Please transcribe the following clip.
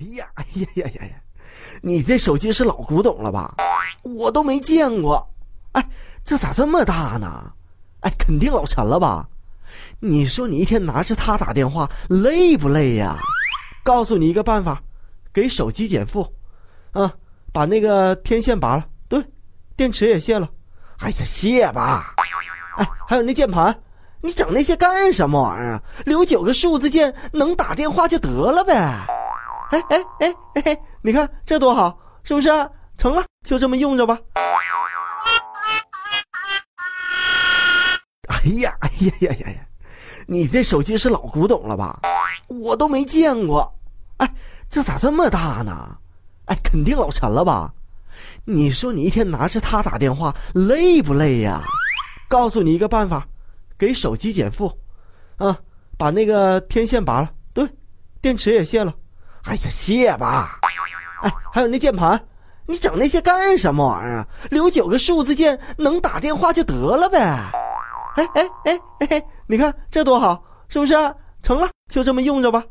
哎呀，哎呀呀呀呀！你这手机是老古董了吧？我都没见过。哎，这咋这么大呢？哎，肯定老沉了吧？你说你一天拿着它打电话，累不累呀？告诉你一个办法，给手机减负，啊，把那个天线拔了，对，电池也卸了。哎呀，卸吧。哎，还有那键盘，你整那些干什么玩意儿？留九个数字键，能打电话就得了呗。哎哎哎哎，你看这多好，是不是？成了，就这么用着吧。哎呀，哎呀呀呀呀！你这手机是老古董了吧？我都没见过。哎，这咋这么大呢？哎，肯定老沉了吧？你说你一天拿着它打电话，累不累呀？告诉你一个办法，给手机减负，啊，把那个天线拔了，对，电池也卸了。哎呀，谢吧。哎，还有那键盘，你整那些干什么玩意儿？留九个数字键，能打电话就得了呗。哎哎哎哎，你看这多好，是不是？成了，就这么用着吧。